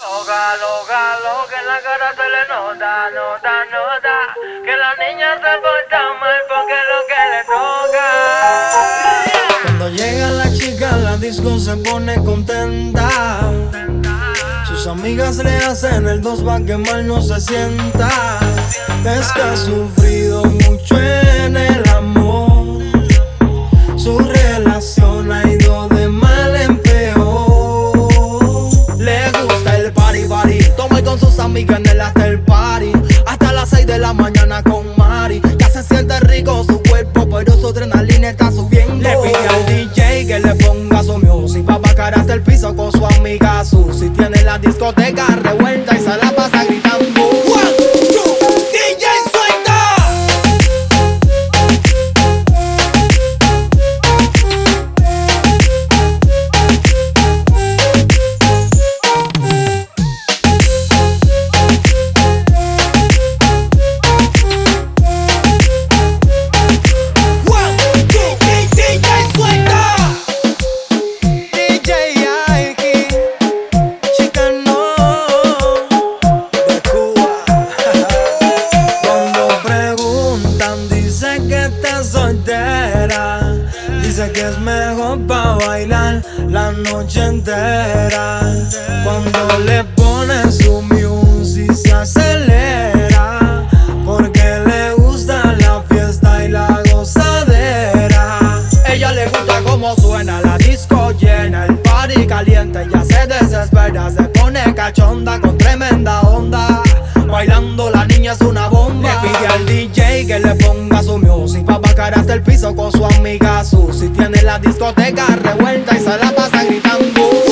Loca, loca, loca, en la cara se le nota, nota, nota Que la niña se porta mal porque es lo que le toca. Cuando llega la chica la disco se pone contenta. Sus amigas le hacen el dos pa' que mal no se sienta. Es que ha sufrido mucho Sus amigas en el after party. Hasta las 6 de la mañana con Mari. Ya se siente rico su cuerpo Pero su adrenalina está subiendo. Le pide al DJ que le ponga su music. Pa' bajar hasta el piso con su amiga Susi. Tiene la discoteca revuelta soltera. Dice que es mejor pa' bailar la noche entera. Cuando le ponen su music se acelera Porque le gusta la fiesta y la gozadera. Ella le gusta cómo suena la disco llena El party caliente, ella se desespera Se pone cachonda con tremenda onda. Bailando la niña es una bomba. Le pide al DJ que le ponga cara hasta el piso con su amiga Su. Si tiene la discoteca revuelta y se la pasa gritando.